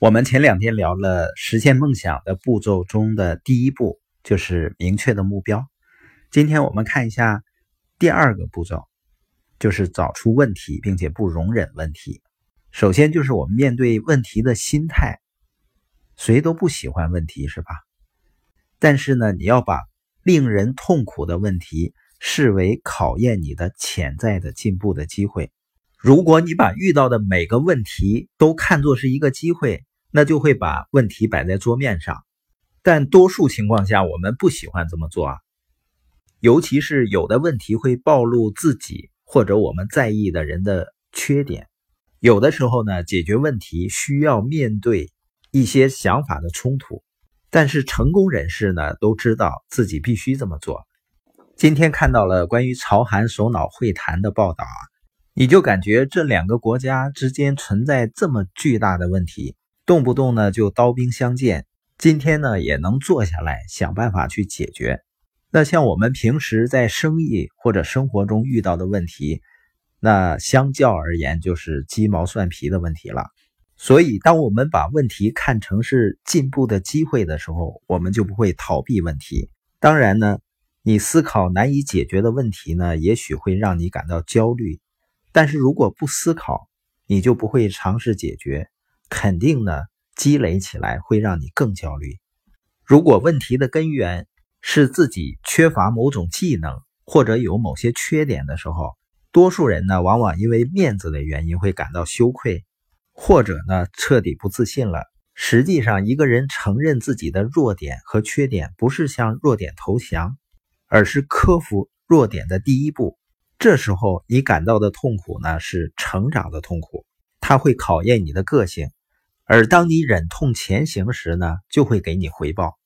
我们前两天聊了实现梦想的步骤中的第一步，就是明确的目标。今天我们看一下第二个步骤，就是找出问题，并且不容忍问题。首先就是我们面对问题的心态，谁都不喜欢问题，是吧？但是呢，你要把令人痛苦的问题视为考验你的潜在的进步的机会。如果你把遇到的每个问题都看作是一个机会，那就会把问题摆在桌面上。但多数情况下，我们不喜欢这么做啊。尤其是有的问题会暴露自己或者我们在意的人的缺点。有的时候呢，解决问题需要面对一些想法的冲突。但是成功人士呢，都知道自己必须这么做。今天看到了关于朝韩首脑会谈的报道啊。你就感觉这两个国家之间存在这么巨大的问题，动不动呢就刀兵相见。今天呢也能坐下来想办法去解决。那像我们平时在生意或者生活中遇到的问题，那相较而言就是鸡毛蒜皮的问题了。所以，当我们把问题看成是进步的机会的时候，我们就不会逃避问题。当然呢，你思考难以解决的问题呢，也许会让你感到焦虑。但是如果不思考，你就不会尝试解决，肯定呢积累起来会让你更焦虑。如果问题的根源是自己缺乏某种技能或者有某些缺点的时候，多数人呢往往因为面子的原因会感到羞愧，或者呢彻底不自信了。实际上，一个人承认自己的弱点和缺点，不是向弱点投降，而是克服弱点的第一步。这时候你感到的痛苦呢，是成长的痛苦，它会考验你的个性，而当你忍痛前行时呢，就会给你回报。